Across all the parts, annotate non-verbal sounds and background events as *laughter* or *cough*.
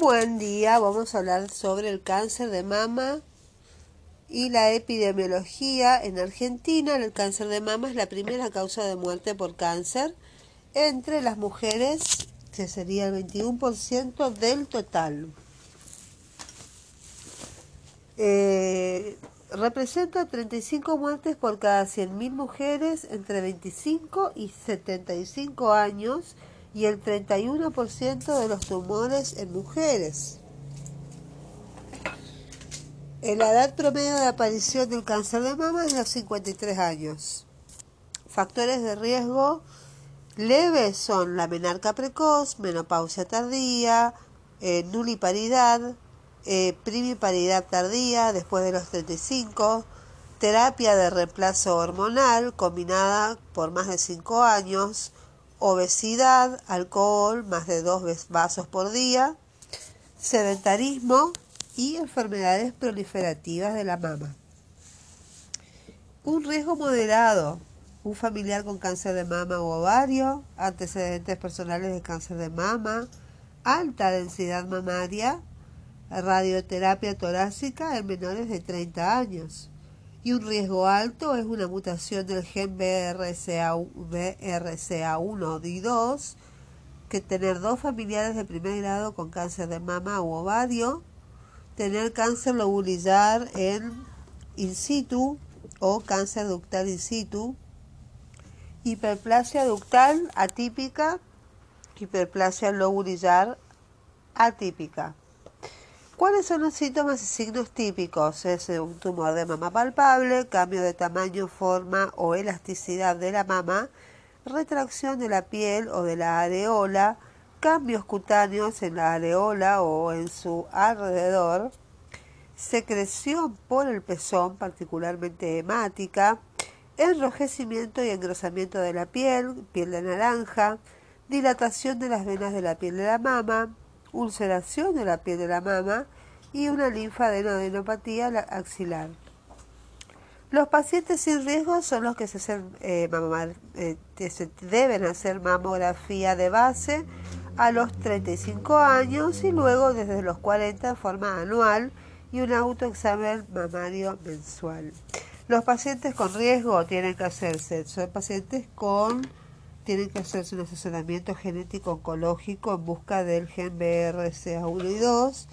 Buen día, vamos a hablar sobre el cáncer de mama y la epidemiología en Argentina. El cáncer de mama es la primera causa de muerte por cáncer entre las mujeres, que sería el 21% del total. Eh, representa 35 muertes por cada 100.000 mujeres entre 25 y 75 años y el 31% de los tumores en mujeres. La edad promedio de aparición del cáncer de mama es los 53 años. Factores de riesgo leves son la menarca precoz, menopausia tardía, eh, nuliparidad, eh, primiparidad tardía después de los 35, terapia de reemplazo hormonal combinada por más de 5 años, obesidad, alcohol, más de dos vasos por día, sedentarismo y enfermedades proliferativas de la mama. Un riesgo moderado, un familiar con cáncer de mama o ovario, antecedentes personales de cáncer de mama, alta densidad mamaria, radioterapia torácica en menores de 30 años y un riesgo alto es una mutación del gen BRCA1 y 2 que tener dos familiares de primer grado con cáncer de mama u ovario, tener cáncer lobulillar en in situ o cáncer ductal in situ, hiperplasia ductal atípica, hiperplasia lobulillar atípica. ¿Cuáles son los síntomas y signos típicos? Es un tumor de mama palpable, cambio de tamaño, forma o elasticidad de la mama, retracción de la piel o de la areola, cambios cutáneos en la areola o en su alrededor, secreción por el pezón, particularmente hemática, enrojecimiento y engrosamiento de la piel, piel de naranja, dilatación de las venas de la piel de la mama, ulceración de la piel de la mama y una linfadenopatía axilar. Los pacientes sin riesgo son los que se, eh, eh, se deben hacer mamografía de base a los 35 años y luego desde los 40 en forma anual y un autoexamen mamario mensual. Los pacientes con riesgo tienen que hacerse, son pacientes con tienen que hacerse un asesoramiento genético oncológico en busca del gen BRCA1 y 2,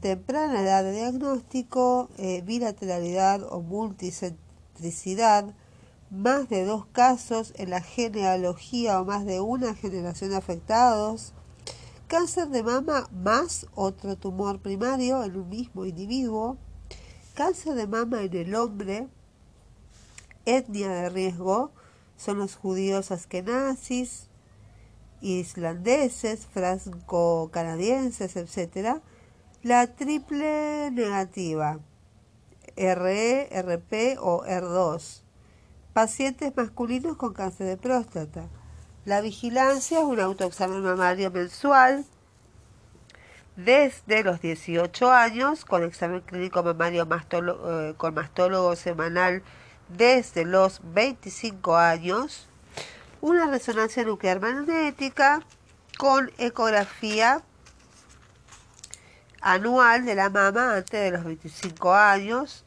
temprana edad de diagnóstico, eh, bilateralidad o multicentricidad, más de dos casos en la genealogía o más de una generación afectados, cáncer de mama más otro tumor primario en un mismo individuo, cáncer de mama en el hombre, etnia de riesgo, son los judíos askenazis, islandeses, franco-canadienses, etc. La triple negativa, RE, RP o R2. Pacientes masculinos con cáncer de próstata. La vigilancia es un autoexamen mamario mensual desde los 18 años con examen clínico mamario eh, con mastólogo semanal desde los 25 años, una resonancia nuclear magnética con ecografía anual de la mama antes de los 25 años,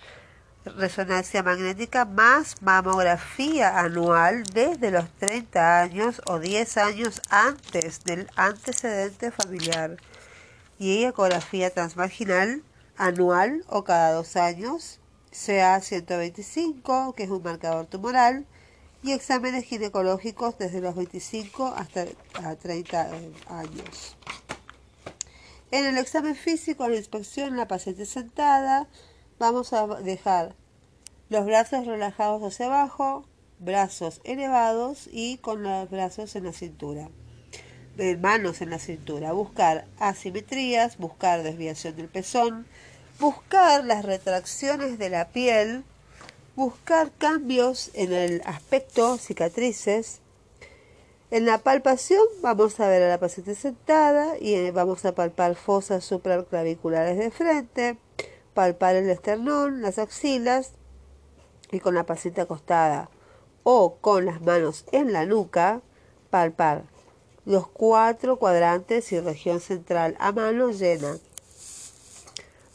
resonancia magnética más mamografía anual desde los 30 años o 10 años antes del antecedente familiar y ecografía transvaginal anual o cada dos años CA125, que es un marcador tumoral, y exámenes ginecológicos desde los 25 hasta 30 eh, años. En el examen físico, la inspección, la paciente sentada, vamos a dejar los brazos relajados hacia abajo, brazos elevados y con los brazos en la cintura, manos en la cintura. Buscar asimetrías, buscar desviación del pezón, buscar las retracciones de la piel, buscar cambios en el aspecto, cicatrices. En la palpación vamos a ver a la paciente sentada y eh, vamos a palpar fosas supraclaviculares de frente, palpar el esternón, las axilas y con la paciente acostada o con las manos en la nuca, palpar los cuatro cuadrantes y región central a mano llena.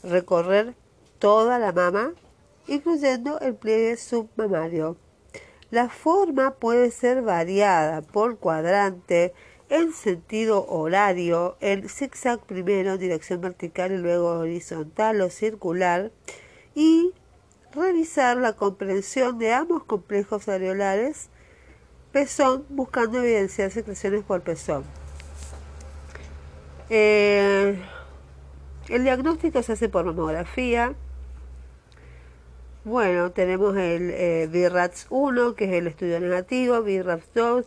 Recorrer toda la mama, incluyendo el pliegue submamario. La forma puede ser variada por cuadrante en sentido horario, en zigzag primero, dirección vertical y luego horizontal o circular, y revisar la comprensión de ambos complejos areolares pezón buscando evidenciar secreciones por pezón. Eh, el diagnóstico se hace por mamografía. Bueno, tenemos el eh, BIRATS 1, que es el estudio negativo, BIRATS 2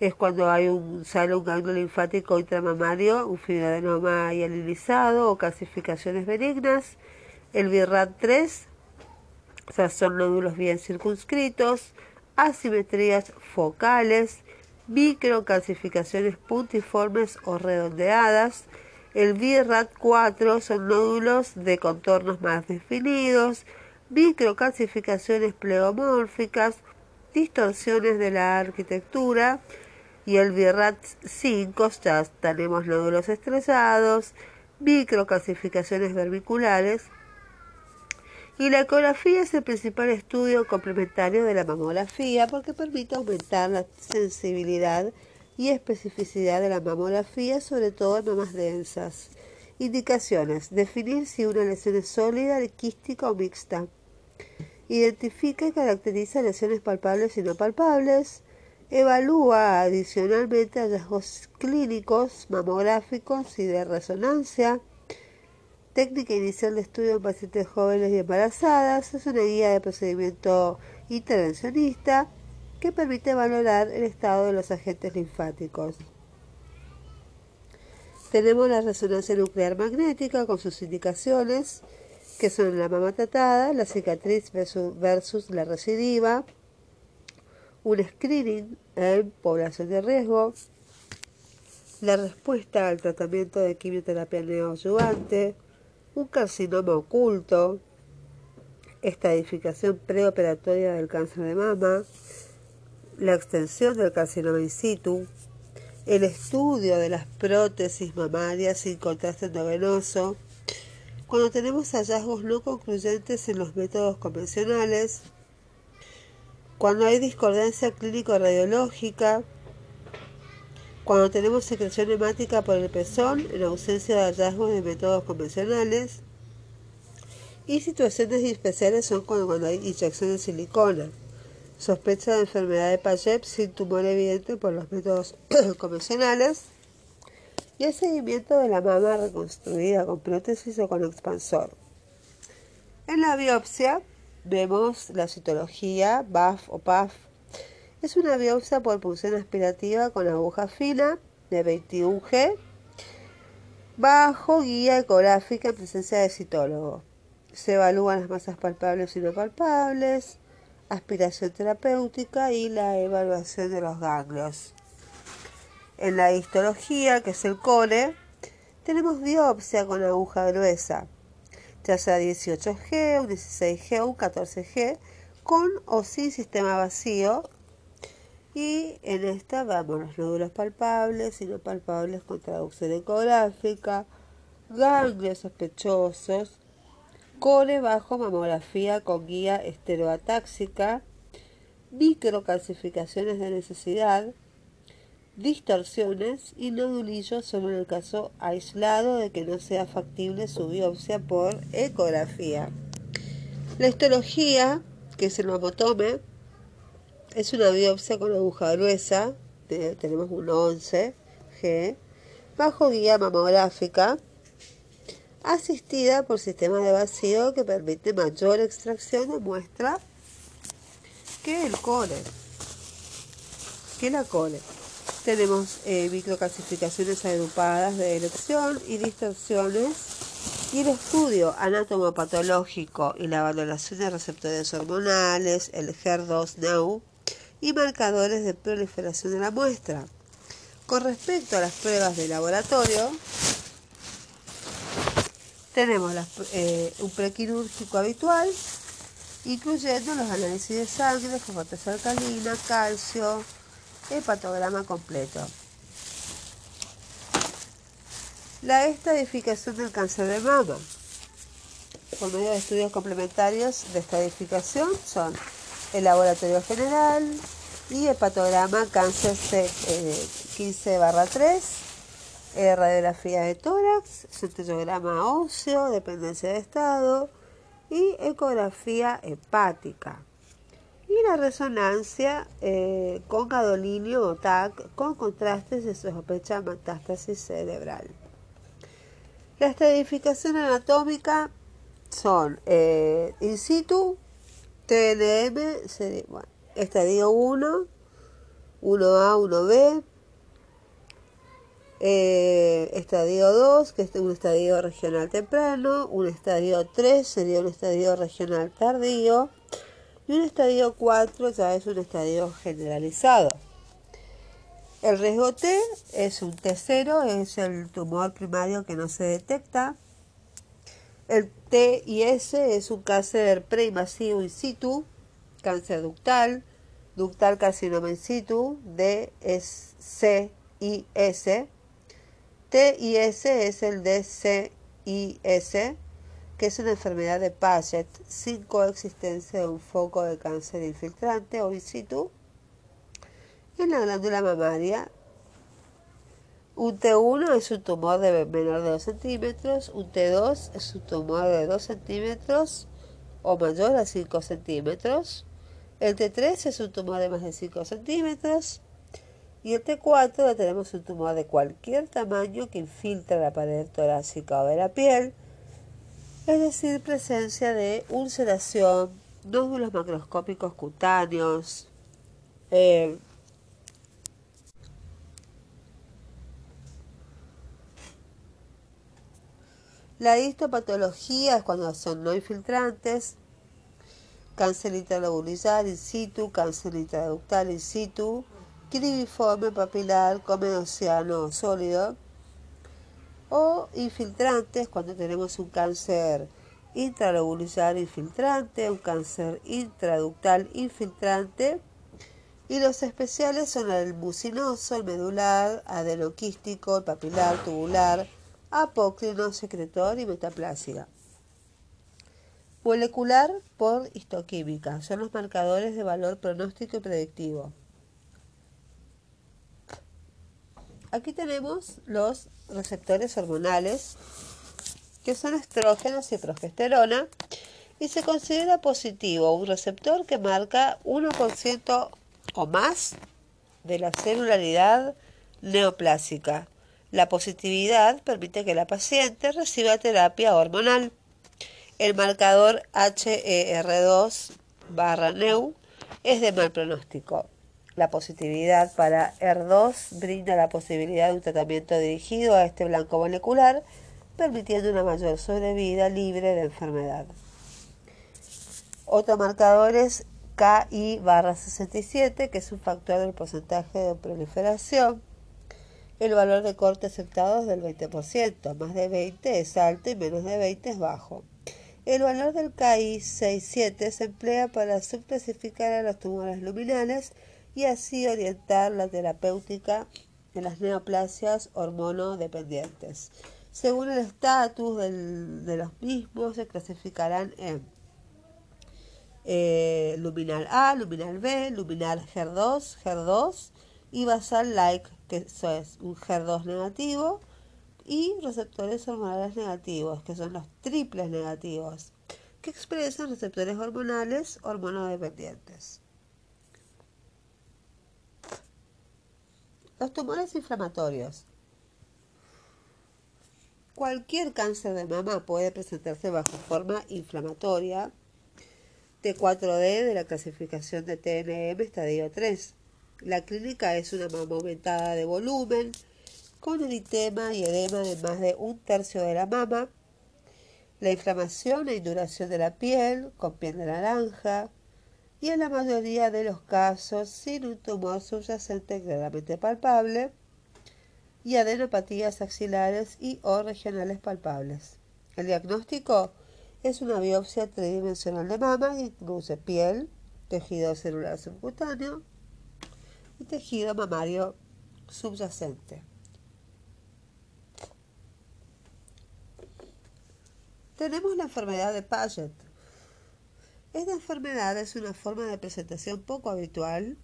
es cuando hay un, sale un ganglio linfático intramamario, un fibroadenoma hialinizado o calcificaciones benignas. El BIRAT 3 o son nódulos bien circunscritos, asimetrías focales, microcalcificaciones puntiformes o redondeadas. El BIRAT 4 son nódulos de contornos más definidos, microcalcificaciones plegomórficas, distorsiones de la arquitectura. Y el BIRAT 5 ya tenemos nódulos estrellados, microcalcificaciones vermiculares, y la ecografía es el principal estudio complementario de la mamografía porque permite aumentar la sensibilidad y especificidad de la mamografía, sobre todo en mamas densas. Indicaciones. Definir si una lesión es sólida, quística o mixta. Identifica y caracteriza lesiones palpables y no palpables. Evalúa adicionalmente hallazgos clínicos, mamográficos y de resonancia Técnica inicial de estudio en pacientes jóvenes y embarazadas es una guía de procedimiento intervencionista que permite valorar el estado de los agentes linfáticos. Tenemos la resonancia nuclear magnética con sus indicaciones, que son la mama tratada, la cicatriz versus, la recidiva, un screening en población de riesgo, la respuesta al tratamiento de quimioterapia neoadyuvante, un carcinoma oculto, estadificación preoperatoria del cáncer de mama, la extensión del carcinoma in situ, el estudio de las prótesis mamarias sin contraste endovenoso, cuando tenemos hallazgos no concluyentes en los métodos convencionales, cuando hay discordancia clínico-radiológica, cuando tenemos secreción hemática por el pezón en ausencia de hallazgos de métodos convencionales. Y situaciones especiales son cuando, hay inyección de silicona. Sospecha de enfermedad de Payet sin tumor evidente por los métodos *clears throat* convencionales. Y el seguimiento de la mama reconstruida con prótesis o con expansor. En la biopsia vemos la citología, BAF o PAF, es una biopsia por punción aspirativa con aguja fina de 21G bajo guía ecográfica en presencia de citólogo. Se evalúan las masas palpables y no palpables, aspiración terapéutica y la evaluación de los ganglios. En la histología, que es el core, tenemos biopsia con aguja gruesa, ya sea 18G, un 16G o un 14G, con o sin sistema vacío y en esta vamos los nódulos palpables y no palpables con traducción ecográfica, ganglios sospechosos, core bajo mamografía con guía estereoatáxica, microcalcificaciones de necesidad, distorsiones y nodulillos solo en el caso aislado de que no sea factible su biopsia por ecografía. La histología, que es el mamotome, es una biopsia con aguja gruesa, tenemos un 11G, bajo guía mamográfica, asistida por sistema de vacío que permite mayor extracción de muestra que el core, que la core. Tenemos eh, agrupadas de elección y distorsiones y el estudio anatomopatológico y la valoración de receptores hormonales, el HER2-NEU, y marcadores de proliferación de la muestra. Con respecto a las pruebas de laboratorio, tenemos eh, un prequirúrgico habitual, incluyendo los análisis de sangre, fosfatasa alcalina, calcio, hepatograma completo. La estadificación del cáncer de mama. Por medio de estudios complementarios de estadificación son el laboratorio general y el patograma cáncer 15 3, eh, radiografía de tórax, centellograma óseo, dependencia de estado y ecografía hepática. Y la resonancia eh, con gadolinio o TAC con contrastes de sospecha metástasis cerebral. La estratificación anatómica son eh, in situ, TNM, estadio 1, 1A, 1B, eh, estadio 2, que es un estadio regional temprano, un estadio 3 sería un estadio regional tardío, y un estadio 4 ya es un estadio generalizado. El riesgo T es un T0, es el tumor primario que no se detecta. El T y S es un cáncer preinvasivo in situ, cáncer ductal, ductal carcinoma in situ, D C y S. T y S es el DCIS, que es una enfermedad de Paget sin coexistencia de un foco de cáncer infiltrante o in situ. En la glándula mamaria un T1 es un tumor de menor de 2 centímetros, un T2 es un tumor de 2 centímetros o mayor a 5 centímetros, el T3 es un tumor de más de 5 centímetros y el T4 tenemos un tumor de cualquier tamaño que infiltra la pared torácica o de la piel, es decir, presencia de ulceración, nódulos macroscópicos cutáneos, eh, La histopatología es cuando son no infiltrantes, cáncer intralobulizar in situ, cáncer intraductal in situ, cribiforme papilar, océano sólido, o infiltrantes cuando tenemos un cáncer intralobulizar infiltrante, un cáncer intraductal infiltrante, y los especiales son el mucinoso, el medular, adenoquístico, el papilar, tubular, apócrino, secretor y metaplasia. Molecular por histoquímica. Son los marcadores de valor pronóstico y predictivo. Aquí tenemos los receptores hormonales, que son estrógenos y progesterona, y se considera positivo un receptor que marca 1% o más de la celularidad neoplásica la positividad permite que la paciente reciba terapia hormonal. El marcador HER2 barra NEU es de mal pronóstico. La positividad para ER2 brinda la posibilidad de un tratamiento dirigido a este blanco molecular, permitiendo una mayor sobrevida libre de enfermedad. Otro marcador es KI barra 67, que es un factor del porcentaje de proliferación el valor de corte aceptado es del 20%, más de 20 es alto y menos de 20 es bajo. El valor del KI 67 se emplea para subclasificar a los tumores luminales y así orientar la terapéutica en las neoplasias hormonodependientes. Según el estatus de los mismos, se clasificarán en eh, luminal A, luminal B, luminal HER2, HER2 y basal like que eso es un HER2 negativo, y receptores hormonales negativos, que son los triples negativos, que expresan receptores hormonales hormonodependientes. Los tumores inflamatorios. Cualquier cáncer de mama puede presentarse bajo forma inflamatoria. T4D de la clasificación de TNM estadio 3 la clínica es una mama aumentada de volumen, con eritema y edema de más de un tercio de la mama, la inflamación e induración de la piel con piel de naranja y en la mayoría de los casos sin un tumor subyacente claramente palpable y adenopatías axilares y o regionales palpables. El diagnóstico es una biopsia tridimensional de mama que incluye piel, tejido celular subcutáneo, y tejido mamario subyacente. tenemos la enfermedad de Paget. Esta enfermedad es una forma de presentación poco habitual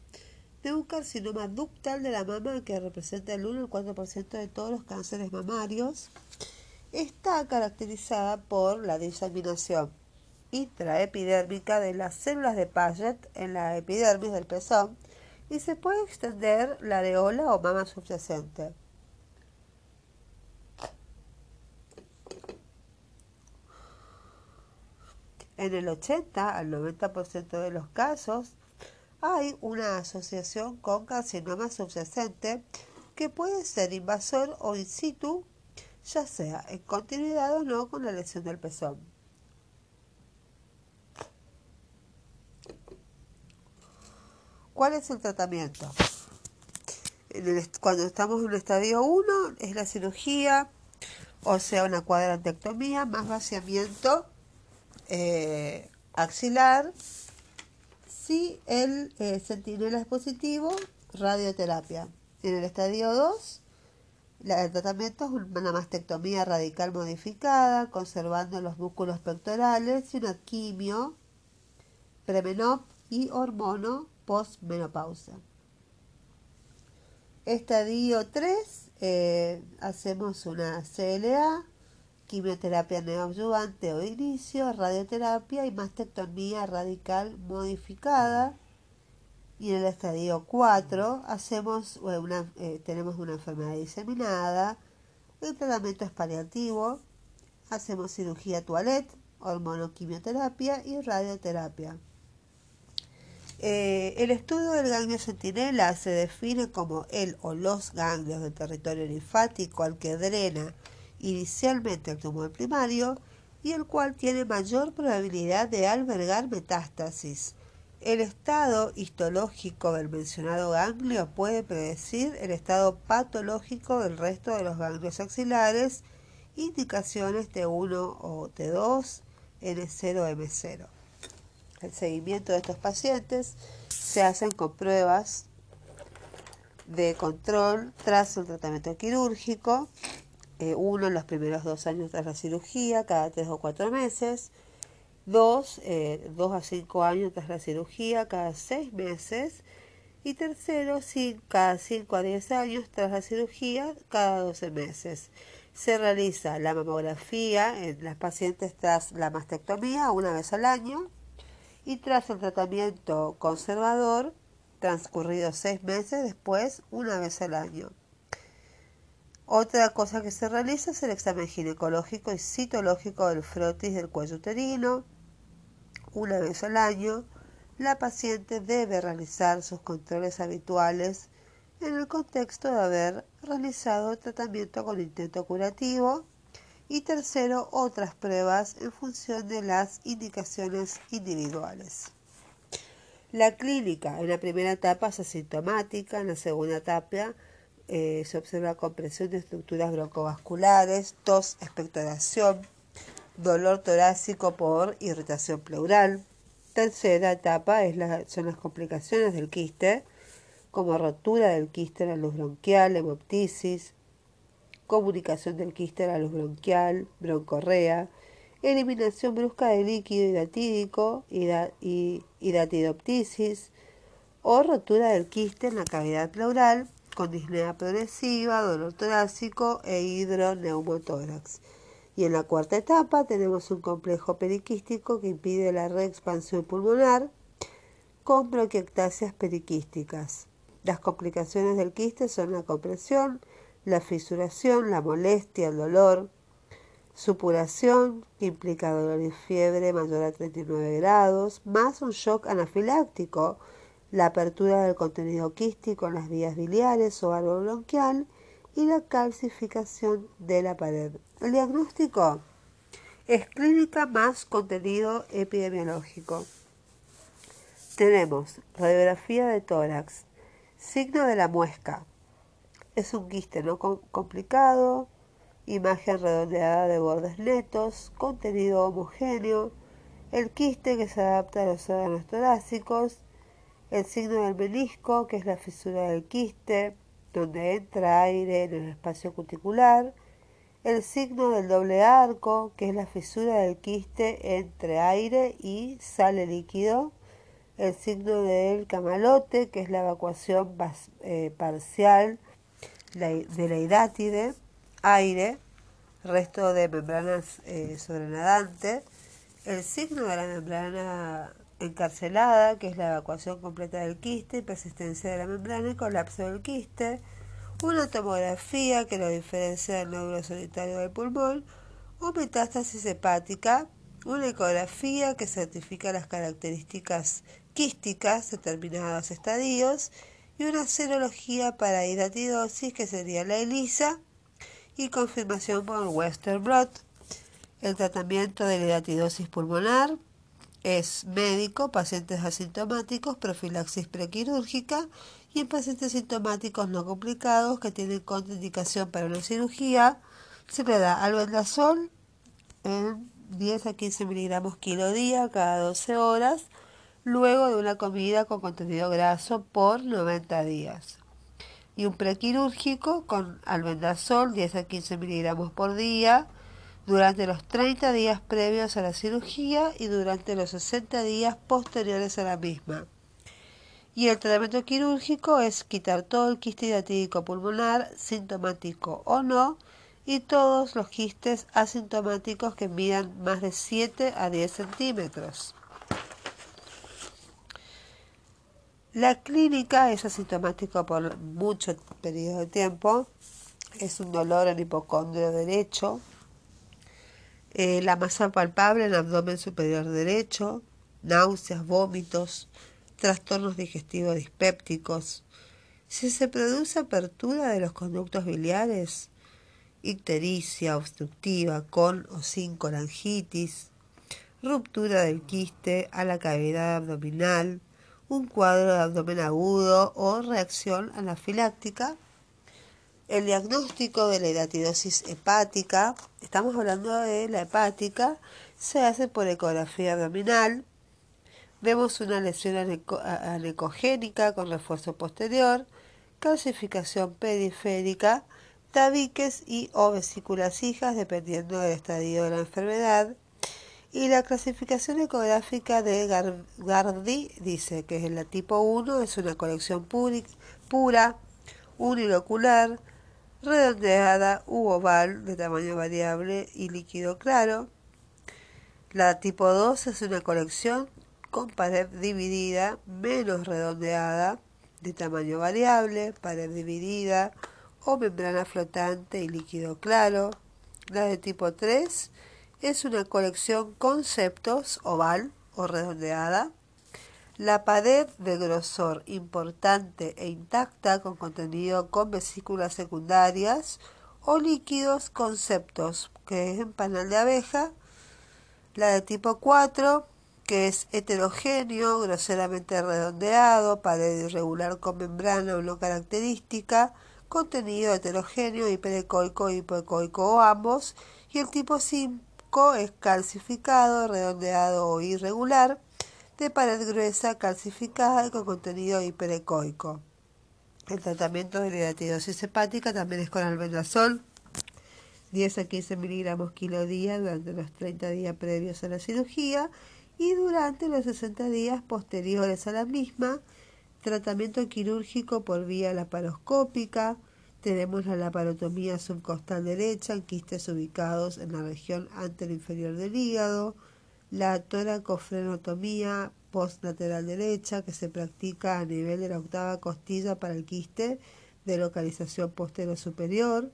de un carcinoma ductal de la mama que representa el 1 al 4% de todos los cánceres mamarios. Está caracterizada por la diseminación intraepidérmica de las células de Paget en la epidermis del pezón y se puede extender la areola o mama subyacente. En el 80 al 90% de los casos, hay una asociación con carcinoma subyacente que puede ser invasor o in situ, ya sea en continuidad o no con la lesión del pezón. ¿Cuál es el tratamiento? cuando estamos en el estadio 1 es la cirugía, o sea, una cuadrantectomía más vaciamiento eh, axilar si el eh, es positivo, radioterapia. En el estadio 2, el tratamiento es una mastectomía radical modificada, conservando los músculos pectorales y una quimio, premenop y hormono postmenopausia. Estadio 3, eh, hacemos una CLA, quimioterapia neoadyuvante o inicio, radioterapia y mastectomía radical modificada. Y en el estadio 4 hacemos una, eh, tenemos una enfermedad diseminada, el tratamiento es paliativo, hacemos cirugía toilette, hormonoquimioterapia y radioterapia. Eh, el estudio del ganglio centinela se define como el o los ganglios del territorio linfático al que drena inicialmente el tumor primario y el cual tiene mayor probabilidad de albergar metástasis. El estado histológico del mencionado ganglio puede predecir el estado patológico del resto de los ganglios axilares, indicaciones T1 o T2, N0, M0. El seguimiento de estos pacientes se hacen con pruebas de control tras el tratamiento quirúrgico eh, uno en los primeros dos años tras la cirugía, cada tres o cuatro meses, dos, eh, dos a cinco años tras la cirugía, cada seis meses, y tercero, cada cinco a diez años tras la cirugía, cada doce meses. Se realiza la mamografía en las pacientes tras la mastectomía una vez al año y tras el tratamiento conservador, transcurridos seis meses después, una vez al año. Otra cosa que se realiza es el examen ginecológico y citológico del frotis del cuello uterino. Una vez al año, la paciente debe realizar sus controles habituales en el contexto de haber realizado tratamiento con intento curativo y tercero, otras pruebas en función de las indicaciones individuales. La clínica en la primera etapa es asintomática, en la segunda etapa eh, se observa compresión de estructuras broncovasculares, tos, expectoración, dolor torácico por irritación pleural. Tercera etapa es son las complicaciones del quiste, como rotura del quiste en la luz bronquial, hemoptisis, comunicación del quiste en la luz bronquial, broncorrea, eliminación brusca de líquido hidatídico y hidatidoptisis, o rotura del quiste en la cavidad pleural con disnea progresiva, dolor torácico e hidroneumotórax. Y en la cuarta etapa tenemos un complejo periquístico que impide la reexpansión pulmonar con bronquiectasias periquísticas. Las complicaciones del quiste son la compresión, la fisuración, la molestia, el dolor, supuración, que implica dolor y fiebre mayor a 39 grados, más un shock anafiláctico la apertura del contenido quístico en las vías biliares o árbol bronquial y la calcificación de la pared. El diagnóstico es clínica más contenido epidemiológico. Tenemos radiografía de tórax, signo de la muesca. Es un quiste no complicado, imagen redondeada de bordes netos, contenido homogéneo, el quiste que se adapta a los órganos torácicos, el signo del menisco, que es la fisura del quiste, donde entra aire en el espacio cuticular, el signo del doble arco, que es la fisura del quiste entre aire y sale líquido, el signo del camalote, que es la evacuación eh, parcial de la hidátide, aire, resto de membranas eh, sobrenadantes, el signo de la membrana encarcelada, que es la evacuación completa del quiste, persistencia de la membrana y colapso del quiste, una tomografía que lo diferencia del nódulo solitario del pulmón, o metástasis hepática, una ecografía que certifica las características quísticas determinados estadios. Y una serología para hidatidosis que sería la ELISA y confirmación por Western Blot. El tratamiento de la hidatidosis pulmonar es médico, pacientes asintomáticos, profilaxis prequirúrgica y en pacientes sintomáticos no complicados que tienen contraindicación para una cirugía se le da albendazol en 10 a 15 miligramos kilo día cada 12 horas luego de una comida con contenido graso por 90 días. Y un prequirúrgico con albendazol 10 a 15 miligramos por día durante los 30 días previos a la cirugía y durante los 60 días posteriores a la misma. Y el tratamiento quirúrgico es quitar todo el quiste hidatídico pulmonar, sintomático o no, y todos los quistes asintomáticos que midan más de 7 a 10 centímetros. La clínica es asintomático por mucho periodo de tiempo. Es un dolor en hipocondrio derecho. Eh, la masa palpable en abdomen superior derecho. Náuseas, vómitos, trastornos digestivos dispépticos. Si se produce apertura de los conductos biliares, ictericia obstructiva con o sin colangitis, ruptura del quiste a la cavidad abdominal, un cuadro de abdomen agudo o reacción anafiláctica. El diagnóstico de la hidatidosis hepática, estamos hablando de la hepática, se hace por ecografía abdominal. Vemos una lesión anecogénica con refuerzo posterior, calcificación periférica, tabiques y o vesículas hijas dependiendo del estadio de la enfermedad y la clasificación ecográfica de Gardi dice que la tipo 1 es una colección pura, unilocular, redondeada u oval de tamaño variable y líquido claro. La tipo 2 es una colección con pared dividida menos redondeada de tamaño variable, pared dividida o membrana flotante y líquido claro. La de tipo 3 es una colección conceptos oval o redondeada. La pared de grosor importante e intacta con contenido con vesículas secundarias o líquidos conceptos, que es en panal de abeja. La de tipo 4, que es heterogéneo, groseramente redondeado, pared irregular con membrana o no característica, contenido heterogéneo, hiperecoico, hipoecoico o ambos. Y el tipo 5 es calcificado, redondeado o irregular, de pared gruesa, calcificada y con contenido hiperecoico. El tratamiento de la hidatidosis hepática también es con albendazol, 10 a 15 miligramos kilo día durante los 30 días previos a la cirugía y durante los 60 días posteriores a la misma, tratamiento quirúrgico por vía laparoscópica, tenemos la laparotomía subcostal derecha en quistes ubicados en la región inferior del hígado, la toracofrenotomía postlateral derecha que se practica a nivel de la octava costilla para el quiste de localización postero superior,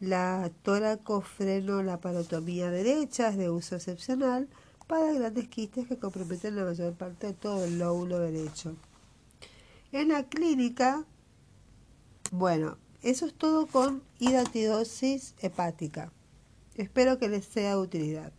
la toracofrenolaparotomía derecha es de uso excepcional para grandes quistes que comprometen la mayor parte de todo el lóbulo derecho. En la clínica, bueno, eso es todo con hidatidosis hepática. Espero que les sea de utilidad.